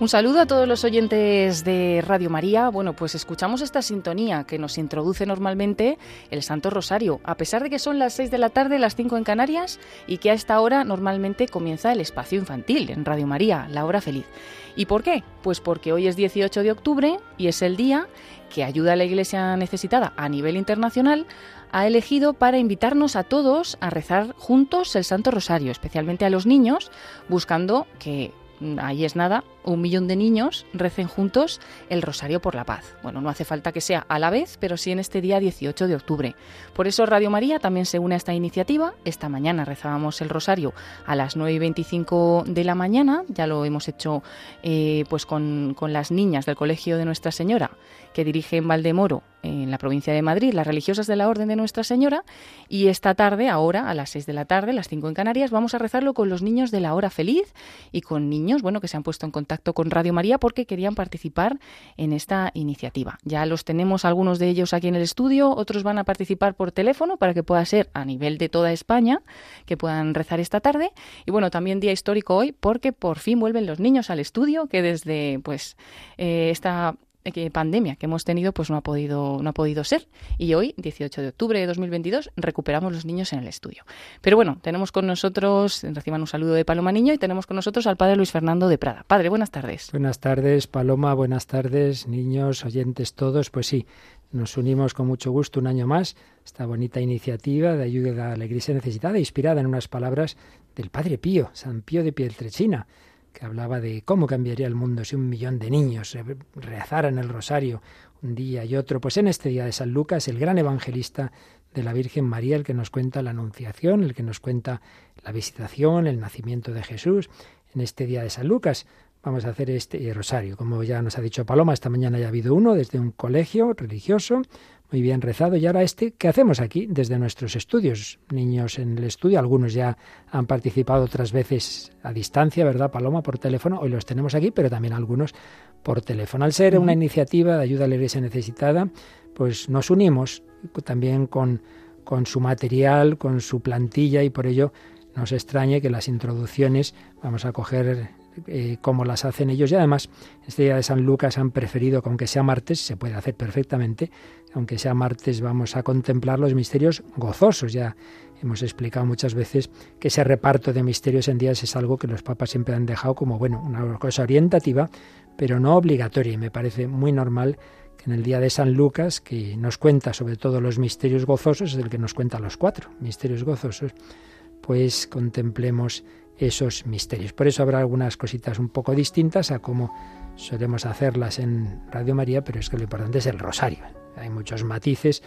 Un saludo a todos los oyentes de Radio María. Bueno, pues escuchamos esta sintonía que nos introduce normalmente el Santo Rosario, a pesar de que son las 6 de la tarde, las 5 en Canarias, y que a esta hora normalmente comienza el espacio infantil en Radio María, la hora feliz. ¿Y por qué? Pues porque hoy es 18 de octubre y es el día que ayuda a la Iglesia necesitada a nivel internacional ha elegido para invitarnos a todos a rezar juntos el Santo Rosario, especialmente a los niños, buscando que ahí es nada, un millón de niños recen juntos el Rosario por la Paz. Bueno, no hace falta que sea a la vez, pero sí en este día 18 de octubre. Por eso Radio María también se une a esta iniciativa. Esta mañana rezábamos el Rosario a las 9 y 25 de la mañana, ya lo hemos hecho eh, pues con, las niñas del Colegio de Nuestra Señora que dirige en Valdemoro, en la provincia de Madrid, las religiosas de la Orden de Nuestra Señora. Y esta tarde, ahora, a las 6 de la tarde, las 5 en Canarias, vamos a rezarlo con los niños de la Hora Feliz y con niños, bueno, que se han puesto en contacto con Radio María porque querían participar en esta iniciativa. Ya los tenemos algunos de ellos aquí en el estudio, otros van a participar por teléfono para que pueda ser a nivel de toda España, que puedan rezar esta tarde. Y bueno, también día histórico hoy porque por fin vuelven los niños al estudio, que desde pues eh, esta que pandemia que hemos tenido pues no ha podido no ha podido ser. Y hoy 18 de octubre de 2022 recuperamos los niños en el estudio. Pero bueno tenemos con nosotros reciban un saludo de Paloma Niño y tenemos con nosotros al padre Luis Fernando de Prada. Padre buenas tardes. Buenas tardes Paloma buenas tardes niños oyentes todos. Pues sí nos unimos con mucho gusto un año más esta bonita iniciativa de ayuda a la Iglesia necesitada inspirada en unas palabras del padre Pío San Pío de Pietrelcina que hablaba de cómo cambiaría el mundo si un millón de niños rezaran el rosario un día y otro. Pues en este día de San Lucas, el gran evangelista de la Virgen María, el que nos cuenta la Anunciación, el que nos cuenta la visitación, el nacimiento de Jesús, en este día de San Lucas. Vamos a hacer este rosario. Como ya nos ha dicho Paloma, esta mañana ya ha habido uno desde un colegio religioso muy bien rezado. Y ahora este, ¿qué hacemos aquí desde nuestros estudios? Niños en el estudio, algunos ya han participado otras veces a distancia, ¿verdad, Paloma? Por teléfono. Hoy los tenemos aquí, pero también algunos por teléfono. Al ser una iniciativa de ayuda a la iglesia necesitada, pues nos unimos también con, con su material, con su plantilla y por ello nos extrañe que las introducciones, vamos a coger eh, como las hacen ellos. Y además, este día de San Lucas han preferido que aunque sea martes, se puede hacer perfectamente, aunque sea martes vamos a contemplar los misterios gozosos. Ya hemos explicado muchas veces que ese reparto de misterios en días es algo que los papas siempre han dejado como, bueno, una cosa orientativa, pero no obligatoria. Y me parece muy normal que en el día de San Lucas, que nos cuenta sobre todo los misterios gozosos, es el que nos cuenta los cuatro misterios gozosos, pues contemplemos esos misterios. Por eso habrá algunas cositas un poco distintas a como solemos hacerlas en Radio María, pero es que lo importante es el rosario. Hay muchos matices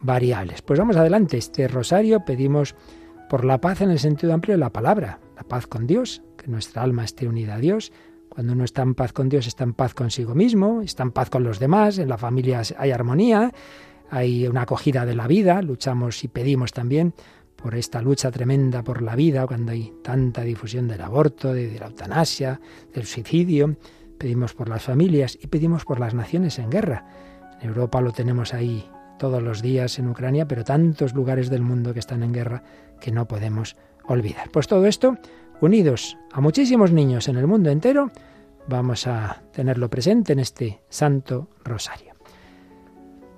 variables. Pues vamos adelante. Este rosario pedimos por la paz en el sentido amplio de la palabra, la paz con Dios, que nuestra alma esté unida a Dios. Cuando uno está en paz con Dios, está en paz consigo mismo, está en paz con los demás, en la familia hay armonía, hay una acogida de la vida, luchamos y pedimos también por esta lucha tremenda por la vida, cuando hay tanta difusión del aborto, de, la eutanasia, del suicidio. Pedimos por las familias y pedimos por las naciones en guerra. En Europa lo tenemos ahí todos los días en Ucrania, pero tantos lugares del mundo que están en guerra que no podemos olvidar. Pues todo esto, unidos a muchísimos niños en el mundo entero, vamos a tenerlo presente en este Santo Rosario.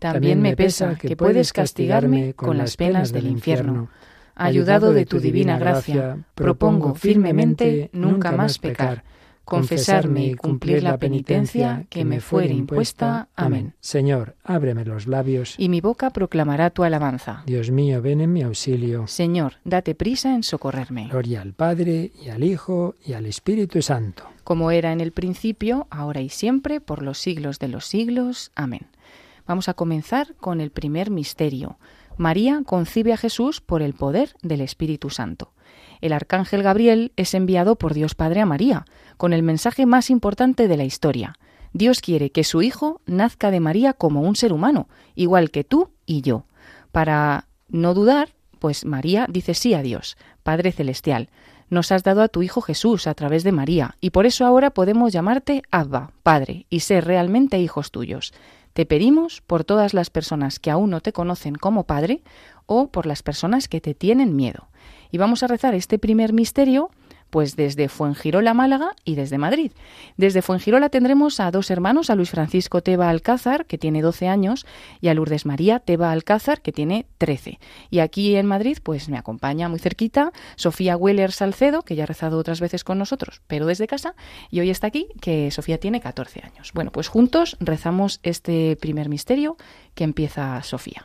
también me pesa que puedes castigarme con las penas del infierno. Ayudado de tu divina gracia, propongo firmemente nunca más pecar, confesarme y cumplir la penitencia que me fuere impuesta. Amén. Señor, ábreme los labios. Y mi boca proclamará tu alabanza. Dios mío, ven en mi auxilio. Señor, date prisa en socorrerme. Gloria al Padre, y al Hijo, y al Espíritu Santo. Como era en el principio, ahora y siempre, por los siglos de los siglos. Amén. Vamos a comenzar con el primer misterio. María concibe a Jesús por el poder del Espíritu Santo. El arcángel Gabriel es enviado por Dios Padre a María, con el mensaje más importante de la historia. Dios quiere que su Hijo nazca de María como un ser humano, igual que tú y yo. Para no dudar, pues María dice sí a Dios, Padre Celestial. Nos has dado a tu Hijo Jesús a través de María, y por eso ahora podemos llamarte Abba, Padre, y ser realmente hijos tuyos. Te pedimos por todas las personas que aún no te conocen como Padre o por las personas que te tienen miedo. Y vamos a rezar este primer misterio pues desde Fuengirola, Málaga y desde Madrid. Desde Fuengirola tendremos a dos hermanos, a Luis Francisco Teba Alcázar, que tiene 12 años, y a Lourdes María Teba Alcázar, que tiene 13. Y aquí en Madrid, pues me acompaña muy cerquita Sofía Weller Salcedo, que ya ha rezado otras veces con nosotros, pero desde casa, y hoy está aquí, que Sofía tiene 14 años. Bueno, pues juntos rezamos este primer misterio que empieza Sofía.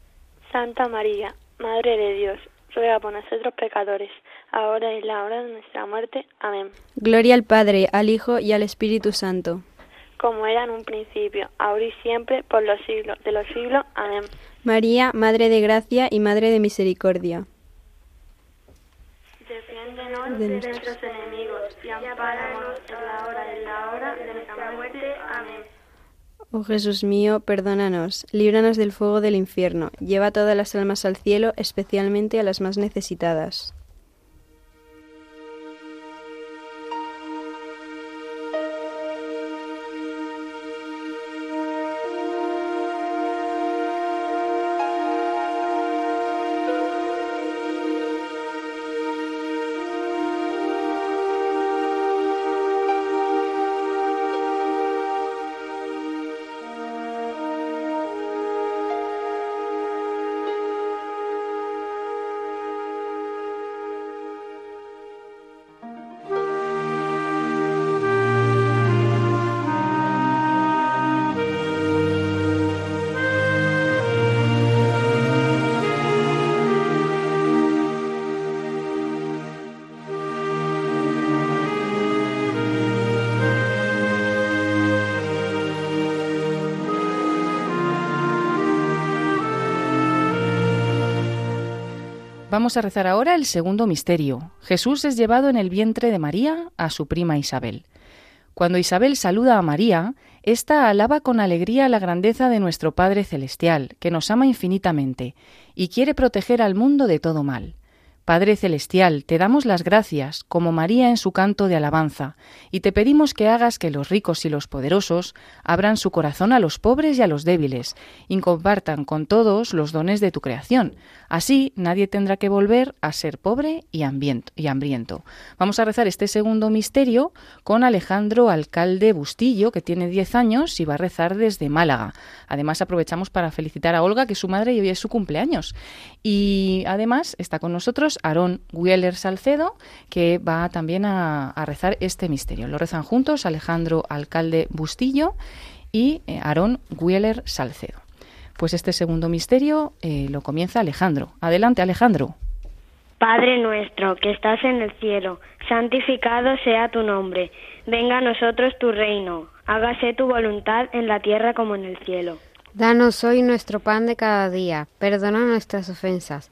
Santa María, Madre de Dios, ruega por nosotros pecadores, ahora y en la hora de nuestra muerte. Amén. Gloria al Padre, al Hijo y al Espíritu Santo. Como era en un principio, ahora y siempre, por los siglos de los siglos. Amén. María, Madre de Gracia y Madre de Misericordia. Defiéndenos de, nuestros enemigos y ampáranos en la hora y la hora de nuestra muerte. Amén. Oh Jesús mío, perdónanos, líbranos del fuego del infierno, lleva todas las almas al cielo, especialmente a las más necesitadas. Vamos a rezar ahora el segundo misterio. Jesús es llevado en el vientre de María a su prima Isabel. Cuando Isabel saluda a María, ésta alaba con alegría la grandeza de nuestro Padre Celestial, que nos ama infinitamente, y quiere proteger al mundo de todo mal. Padre Celestial, te damos las gracias, como María en su canto de alabanza, y te pedimos que hagas que los ricos y los poderosos abran su corazón a los pobres y a los débiles, y compartan con todos los dones de tu creación. Así nadie tendrá que volver a ser pobre y hambriento. Vamos a rezar este segundo misterio con Alejandro Alcalde Bustillo, que tiene 10 años y va a rezar desde Málaga. Además aprovechamos para felicitar a Olga, que es su madre y hoy es su cumpleaños. Y además está con nosotros Aarón Wieler Salcedo, que va también a, rezar este misterio. Lo rezan juntos Alejandro Alcalde Bustillo y eh, Aarón Wieler Salcedo. Pues este segundo misterio eh, lo comienza Alejandro. Adelante, Alejandro. Padre nuestro, que estás en el cielo, santificado sea tu nombre. Venga a nosotros tu reino. Hágase tu voluntad en la tierra como en el cielo. Danos hoy nuestro pan de cada día. Perdona nuestras ofensas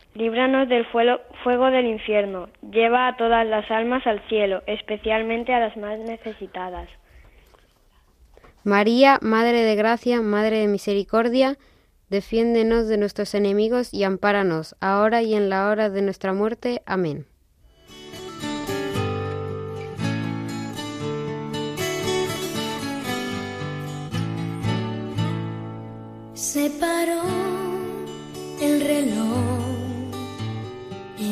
Líbranos del fuego del infierno. Lleva a todas las almas al cielo, especialmente a las más necesitadas. María, Madre de Gracia, Madre de Misericordia, defiéndenos de nuestros enemigos y ampáranos, ahora y en la hora de nuestra muerte. Amén. Se paró el reloj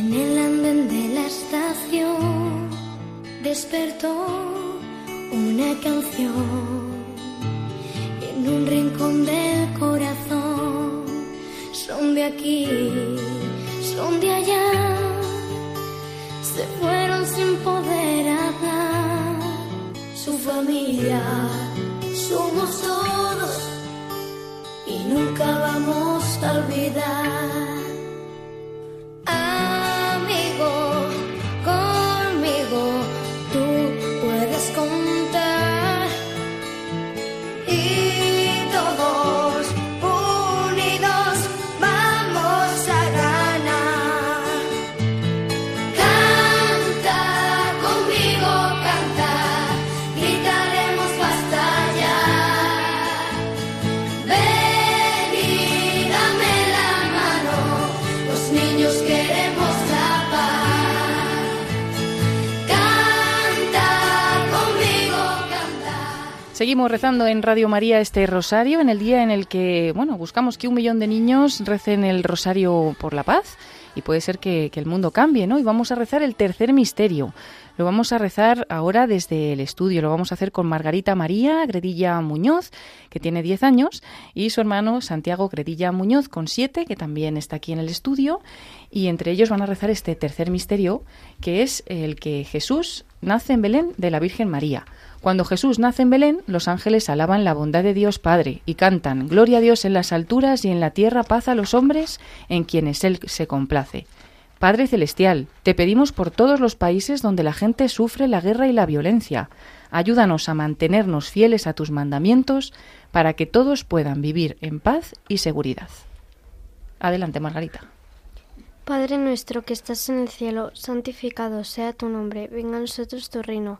en el andén de la estación despertó una canción en un rincón del corazón. Son de aquí, son de allá, se fueron sin poder hablar. Su familia somos todos y nunca vamos a olvidar. Seguimos rezando en Radio María este rosario en el día en el que, bueno, buscamos que un millón de niños recen el rosario por la paz y puede ser que, el mundo cambie, ¿no? Y vamos a rezar el tercer misterio. Lo vamos a rezar ahora desde el estudio. Lo vamos a hacer con Margarita María Gredilla Muñoz, que tiene 10 años, y su hermano Santiago Gredilla Muñoz, con 7, que también está aquí en el estudio. Y entre ellos van a rezar este tercer misterio, que es el que Jesús nace en Belén de la Virgen María. Cuando Jesús nace en Belén, los ángeles alaban la bondad de Dios Padre y cantan Gloria a Dios en las alturas y en la tierra paz a los hombres en quienes Él se complace. Padre Celestial, te pedimos por todos los países donde la gente sufre la guerra y la violencia. Ayúdanos a mantenernos fieles a tus mandamientos para que todos puedan vivir en paz y seguridad. Adelante, Margarita. Padre nuestro que estás en el cielo, santificado sea tu nombre, venga a nosotros tu reino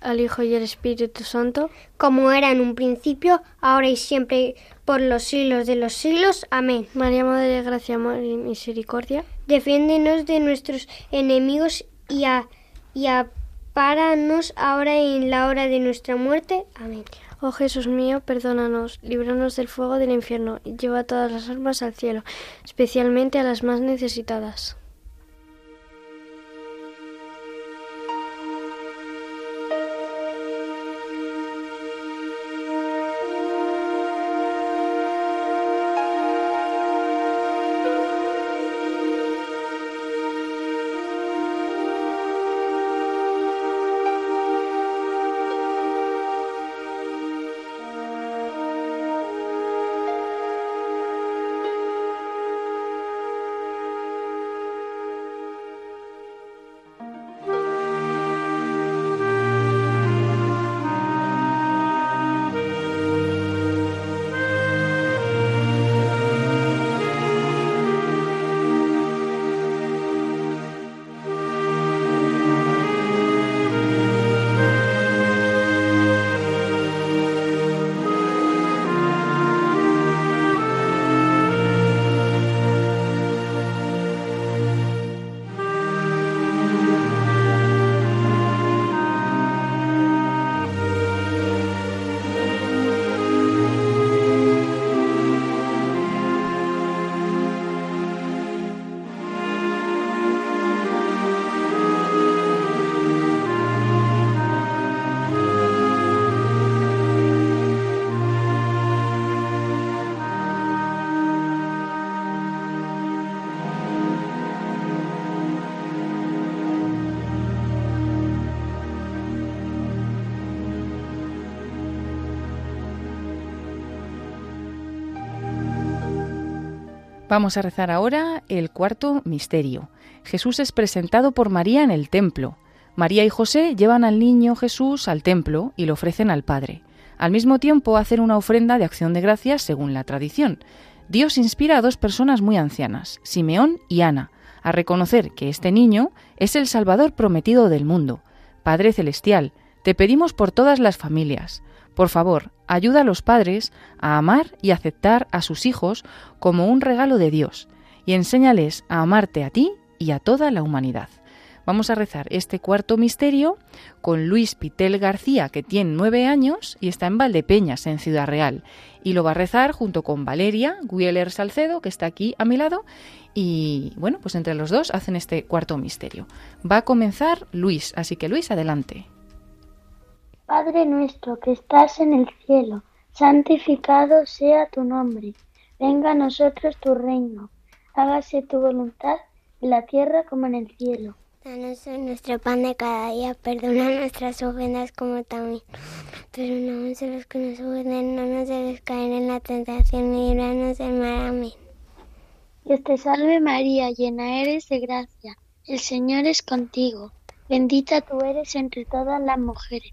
al Hijo y al Espíritu Santo, como era en un principio, ahora y siempre, por los siglos de los siglos. Amén. María, Madre de Gracia, Amor y Misericordia, defiéndenos de nuestros enemigos y, a, y apáranos ahora y en la hora de nuestra muerte. Amén. Oh Jesús mío, perdónanos, líbranos del fuego del infierno y lleva todas las almas al cielo, especialmente a las más necesitadas. Vamos a rezar ahora el cuarto misterio. Jesús es presentado por María en el templo. María y José llevan al niño Jesús al templo y lo ofrecen al Padre. Al mismo tiempo hacen una ofrenda de acción de gracias según la tradición. Dios inspira a dos personas muy ancianas, Simeón y Ana, a reconocer que este niño es el Salvador prometido del mundo. Padre Celestial, te pedimos por todas las familias, por favor, ayuda a los padres a amar y aceptar a sus hijos como un regalo de Dios y enséñales a amarte a ti y a toda la humanidad. Vamos a rezar este cuarto misterio con Luis Pitel García, que tiene nueve años y está en Valdepeñas, en Ciudad Real. Y lo va a rezar junto con Valeria Guieler Salcedo, que está aquí a mi lado. Y bueno, pues entre los dos hacen este cuarto misterio. Va a comenzar Luis, así que Luis, adelante. Padre nuestro que estás en el cielo, santificado sea tu nombre. Venga a nosotros tu reino. Hágase tu voluntad en la tierra como en el cielo. Danos nuestro pan de cada día, perdona nuestras ofensas como también perdonamos a los que nos ofenden, no nos dejes caer en la tentación y líbranos del mal. Amén. Dios te salve María, llena eres de gracia, el Señor es contigo, bendita tú eres entre todas las mujeres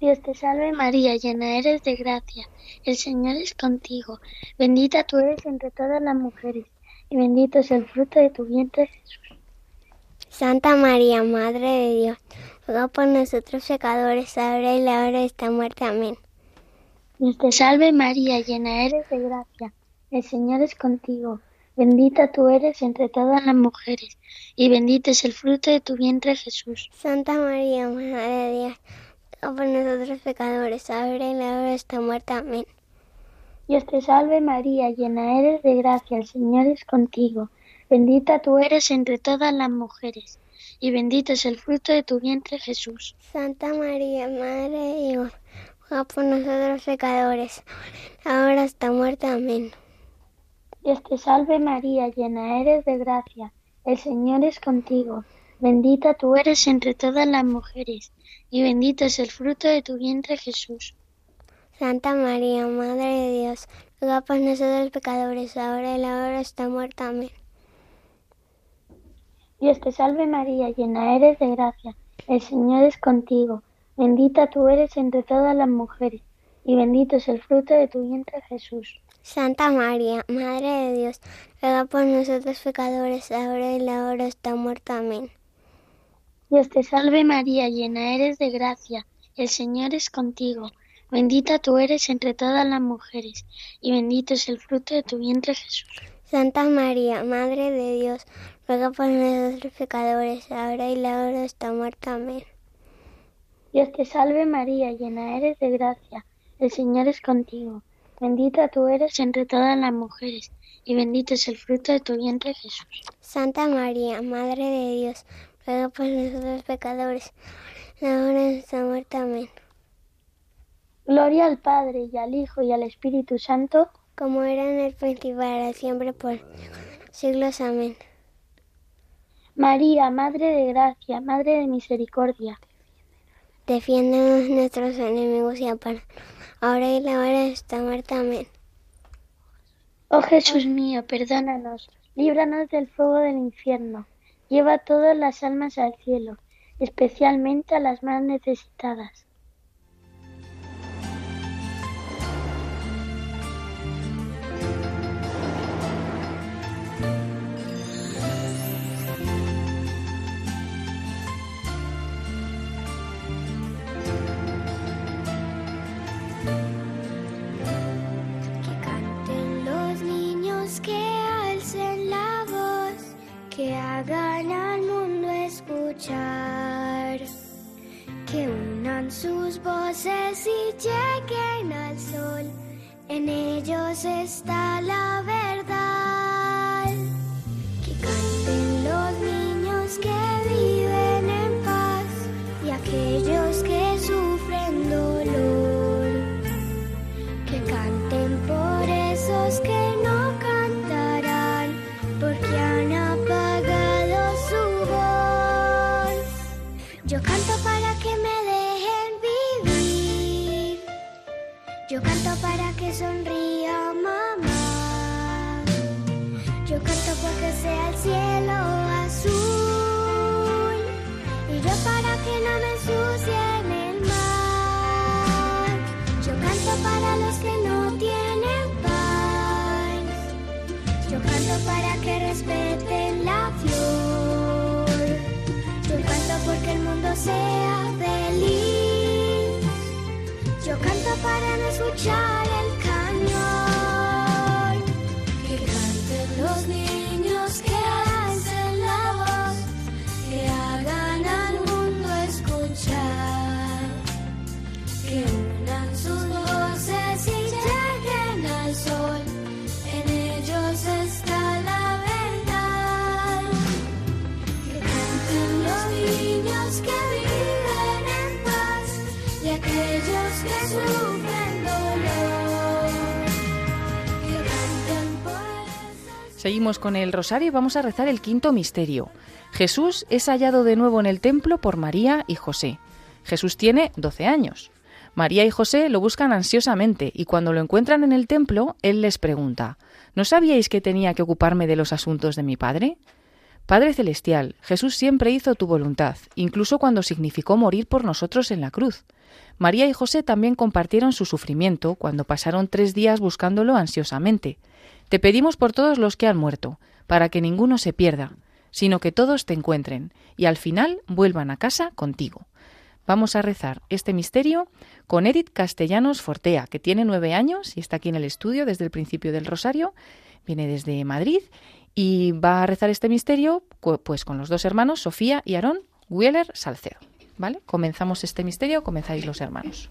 Dios te salve María, llena eres de gracia, el Señor es contigo. Bendita tú eres entre todas las mujeres, y bendito es el fruto de tu vientre Jesús. Santa María, Madre de Dios, ruega por nosotros pecadores, ahora y la hora de esta muerte. Amén. Dios te salve María, llena eres de gracia, el Señor es contigo. Bendita tú eres entre todas las mujeres, y bendito es el fruto de tu vientre Jesús. Santa María, Madre de Dios, por nosotros pecadores, ahora y la hora de esta muerte. Amén. Dios te salve María, llena eres de gracia, el Señor es contigo. Bendita tú eres entre todas las mujeres, y bendito es el fruto de tu vientre Jesús. Santa María, Madre de Dios, ruega por nosotros pecadores, ahora está muerta. Amén. Dios te salve María, llena eres de gracia, el Señor es contigo, bendita tú eres entre todas las mujeres, y bendito es el fruto de tu vientre Jesús. Santa María, Madre de Dios, ruega por nosotros pecadores, ahora y la hora está muerta. Amén. Dios te salve María, llena eres de gracia, el Señor es contigo, bendita tú eres entre todas las mujeres, y bendito es el fruto de tu vientre Jesús. Santa María, Madre de Dios, ruega por nosotros pecadores, ahora y la hora está muerta. Amén. Dios te salve María, llena eres de gracia, el Señor es contigo, bendita tú eres entre todas las mujeres, y bendito es el fruto de tu vientre Jesús. Santa María, Madre de Dios, ruega por nosotros pecadores, ahora y la hora está muerta. Amén. Dios te salve María, llena eres de gracia, el Señor es contigo, bendita tú eres entre todas las mujeres, y bendito es el fruto de tu vientre Jesús. Santa María, Madre de Dios, ruega por nosotros pecadores, ahora y está muerta. Amén. Gloria al Padre, y al Hijo, y al Espíritu Santo, como era en el principio, ahora siempre, por siglos. Amén. María, Madre de Gracia, Madre de Misericordia, Defiéndenos nuestros enemigos y ampara. Ahora y la hora está muerta. Amén. Oh Jesús mío, perdónanos, líbranos del fuego del infierno, lleva todas las almas al cielo, especialmente a las más necesitadas. Que canten los niños, que que hagan al mundo escuchar, que unan sus voces y lleguen al sol, en ellos está la verdad. Respeten la flor. Yo canto porque el mundo sea feliz. Yo canto para no escuchar el Seguimos con el rosario y vamos a rezar el quinto misterio. Jesús es hallado de nuevo en el templo por María y José. Jesús tiene 12 años. María y José lo buscan ansiosamente y cuando lo encuentran en el templo, él les pregunta, ¿No sabíais que tenía que ocuparme de los asuntos de mi Padre? Padre Celestial, Jesús siempre hizo tu voluntad, incluso cuando significó morir por nosotros en la cruz. María y José también compartieron su sufrimiento cuando pasaron tres días buscándolo ansiosamente. Te pedimos por todos los que han muerto, para que ninguno se pierda, sino que todos te encuentren y al final vuelvan a casa contigo. Vamos a rezar este misterio con Edith Castellanos Fortea, que tiene nueve años y está aquí en el estudio desde el principio del Rosario, viene desde Madrid y va a rezar este misterio pues con los dos hermanos, Sofía y Aarón Wheeler Salcedo. ¿Vale? Comenzamos este misterio, comenzáis los hermanos.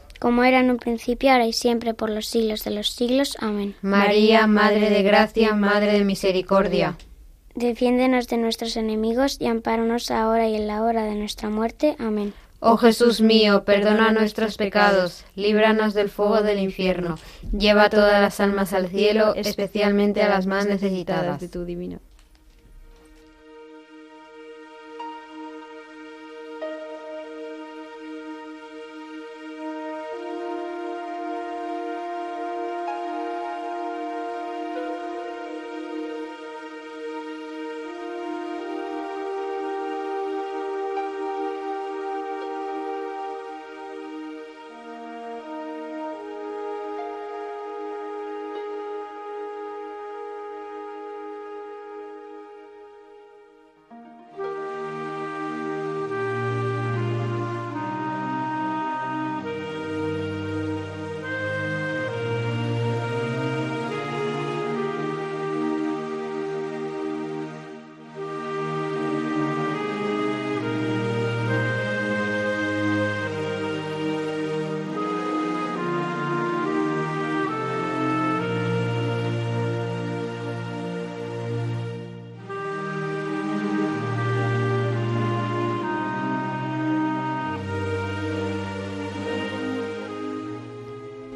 como era en un principio, ahora y siempre, por los siglos de los siglos. Amén. María, Madre de Gracia, Madre de Misericordia. Defiéndenos de nuestros enemigos y ampáranos ahora y en la hora de nuestra muerte. Amén. Oh Jesús mío, perdona nuestros pecados, líbranos del fuego del infierno, lleva todas las almas al cielo, especialmente a las más necesitadas de tu divino.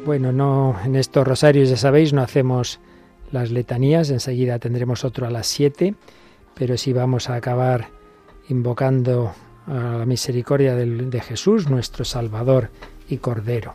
Bueno, no en estos rosarios, ya sabéis, no hacemos las letanías, enseguida tendremos otro a las 7, pero sí vamos a acabar invocando a la misericordia de Jesús, nuestro Salvador y Cordero.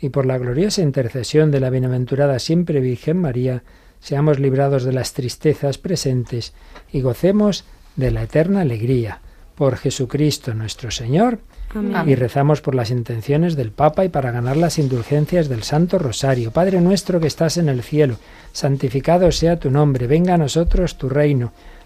y por la gloriosa intercesión de la bienaventurada siempre Virgen María, seamos librados de las tristezas presentes y gocemos de la eterna alegría. Por Jesucristo nuestro Señor. Y rezamos por las intenciones del Papa y para ganar las indulgencias del Santo Rosario. Padre nuestro que estás en el cielo, santificado sea tu nombre, venga a nosotros tu reino,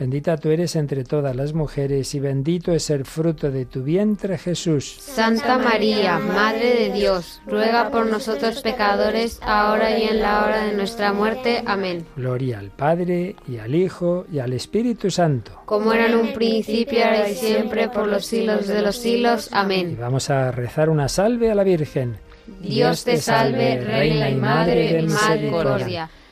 Bendita tú eres entre todas las mujeres y bendito es el fruto de tu vientre Jesús. Santa María, Madre de Dios, ruega por nosotros pecadores, ahora y en la hora de nuestra muerte. Amén. Gloria al Padre y al Hijo y al Espíritu Santo. Como era en un principio, ahora y siempre, por los siglos de los siglos. Y Amén. vamos a rezar una salve a la Virgen. Dios te salve, Reina y Madre de misericordia,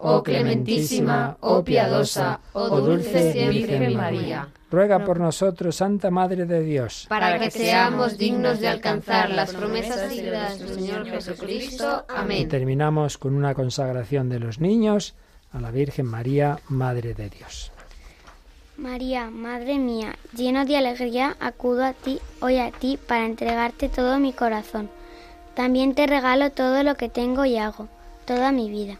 Oh clementísima, oh piadosa, oh dulce Virgen María. Ruega por nosotros, Santa Madre de Dios. Para que seamos dignos de alcanzar las promesas y de nuestro Señor Jesucristo. Y Amén. terminamos con una consagración de los niños a la Virgen María, Madre de Dios. María, Madre mía, lleno de alegría, acudo a ti, hoy a ti, para entregarte todo mi corazón. También te regalo todo lo que tengo y hago, toda mi vida.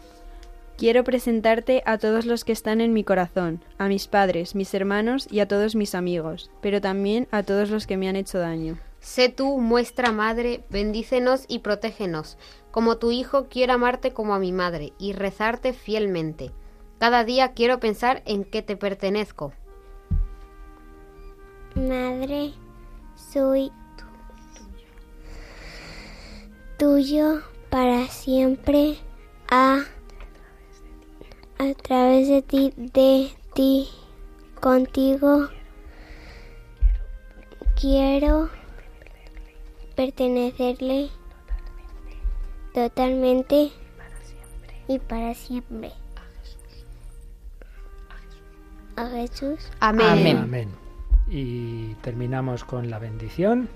Quiero presentarte a todos los que están en mi corazón, a mis padres, mis hermanos y a todos mis amigos, pero también a todos los que me han hecho daño. Sé tú, muestra madre, bendícenos y protégenos. Como tu hijo quiero amarte como a mi madre y rezarte fielmente. Cada día quiero pensar en que te pertenezco. Madre, soy tuyo para siempre. A, a través de ti, de ti, contigo. Quiero pertenecerle totalmente y para siempre. A Jesús. Amén. Amén. Y terminamos con la bendición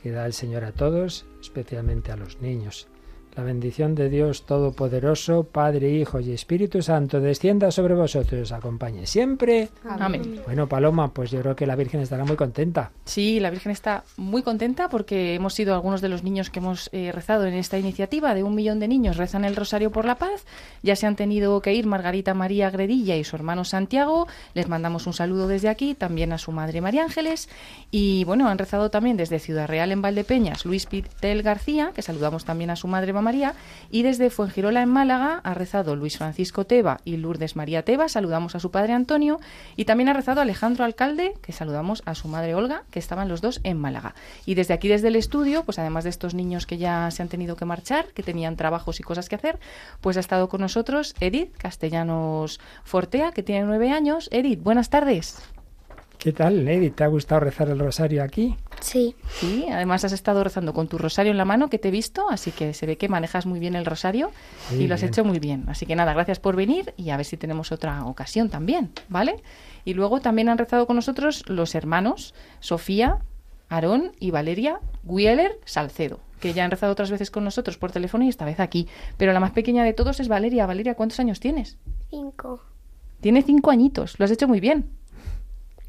que da el Señor a todos, especialmente a los niños. La bendición de Dios Todopoderoso, Padre, Hijo y Espíritu Santo, descienda sobre vosotros y os acompañe siempre. Amén. Bueno, Paloma, pues yo creo que la Virgen estará muy contenta. Sí, la Virgen está muy contenta porque hemos sido algunos de los niños que hemos eh, rezado en esta iniciativa de un millón de niños rezan el Rosario por la Paz. Ya se han tenido que ir Margarita María Gredilla y su hermano Santiago. Les mandamos un saludo desde aquí, también a su madre María Ángeles. Y bueno, han rezado también desde Ciudad Real en Valdepeñas Luis Pitel García, que saludamos también a su madre María. Y desde Fuengirola en Málaga ha rezado Luis Francisco Teba y Lourdes María Teba. Saludamos a su padre Antonio. Y también ha rezado Alejandro Alcalde, que saludamos a su madre Olga, que estaban los dos en Málaga. Y desde aquí, desde el estudio, pues además de estos niños que ya se han tenido que marchar, que tenían trabajos y cosas que hacer, pues ha estado con nosotros Edith Castellanos Fortea, que tiene nueve años. Edith, buenas tardes. ¿Qué tal, Edith? ¿Te ha gustado rezar el rosario aquí? Sí. Sí, además has estado rezando con tu rosario en la mano, que te he visto, así que se ve que manejas muy bien el rosario Muy y lo has bien. hecho muy bien. Así que nada, gracias por venir y a ver si tenemos otra ocasión también, ¿vale? Y luego también han rezado con nosotros los hermanos Sofía, Aarón y Valeria Wieler Salcedo, que ya han rezado otras veces con nosotros por teléfono y esta vez aquí. Pero la más pequeña de todos es Valeria. Valeria, ¿cuántos años tienes? Cinco. Tiene cinco añitos, lo has hecho muy bien.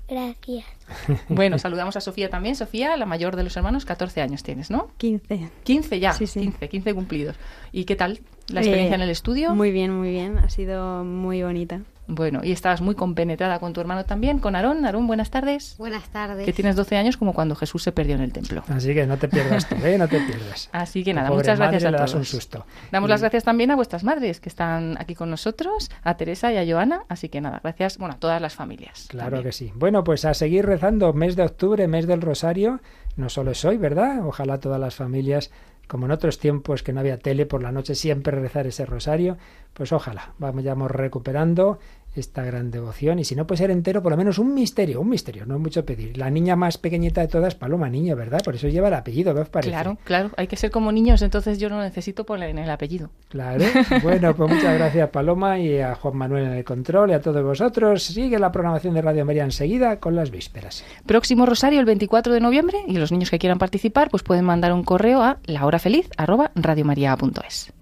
Gracias. Bueno, saludamos a Sofía también. Sofía, la mayor de los hermanos, 14 años tienes, ¿no? 15. 15 ya, Sí, sí. 15, 15 cumplidos. ¿Y qué tal la experiencia Eh, en el estudio? Muy bien, muy bien. Ha sido muy bonita. Bueno, y estabas muy compenetrada con tu hermano también, con Aarón. Aarón, buenas tardes. Buenas tardes. Que tienes 12 años como cuando Jesús se perdió en el templo. Así que no te pierdas tú, ¿eh? No te pierdas. Así que nada, muchas gracias madre a le das todos. un susto. Damos Y- las gracias también a vuestras madres que están aquí con nosotros, a Teresa y a Joana. Así que nada, gracias, bueno, a todas las familias. Claro que sí. Bueno, pues a seguir rezando, mes de octubre, mes del Rosario, no solo es hoy, ¿verdad? Ojalá todas las familias, como en otros tiempos que no había tele por la noche, siempre rezar ese rosario, pues ojalá, vayamos recuperando esta gran devoción y si no puede ser entero, por lo menos un misterio, un misterio, no es mucho pedir. La niña más pequeñita de todas, Paloma Niño, ¿verdad? Por eso lleva el apellido, ¿qué os parece? Claro, claro, hay que ser como niños, entonces yo no necesito poner en el apellido. Claro. Bueno, pues muchas gracias Paloma y a Juan Manuel en el control y a todos vosotros. Sigue la programación de Radio María enseguida con las vísperas. Próximo rosario el 24 de noviembre y los niños que quieran participar pues pueden mandar un correo a lahorafeliz@radiomaria.es.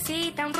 necesita un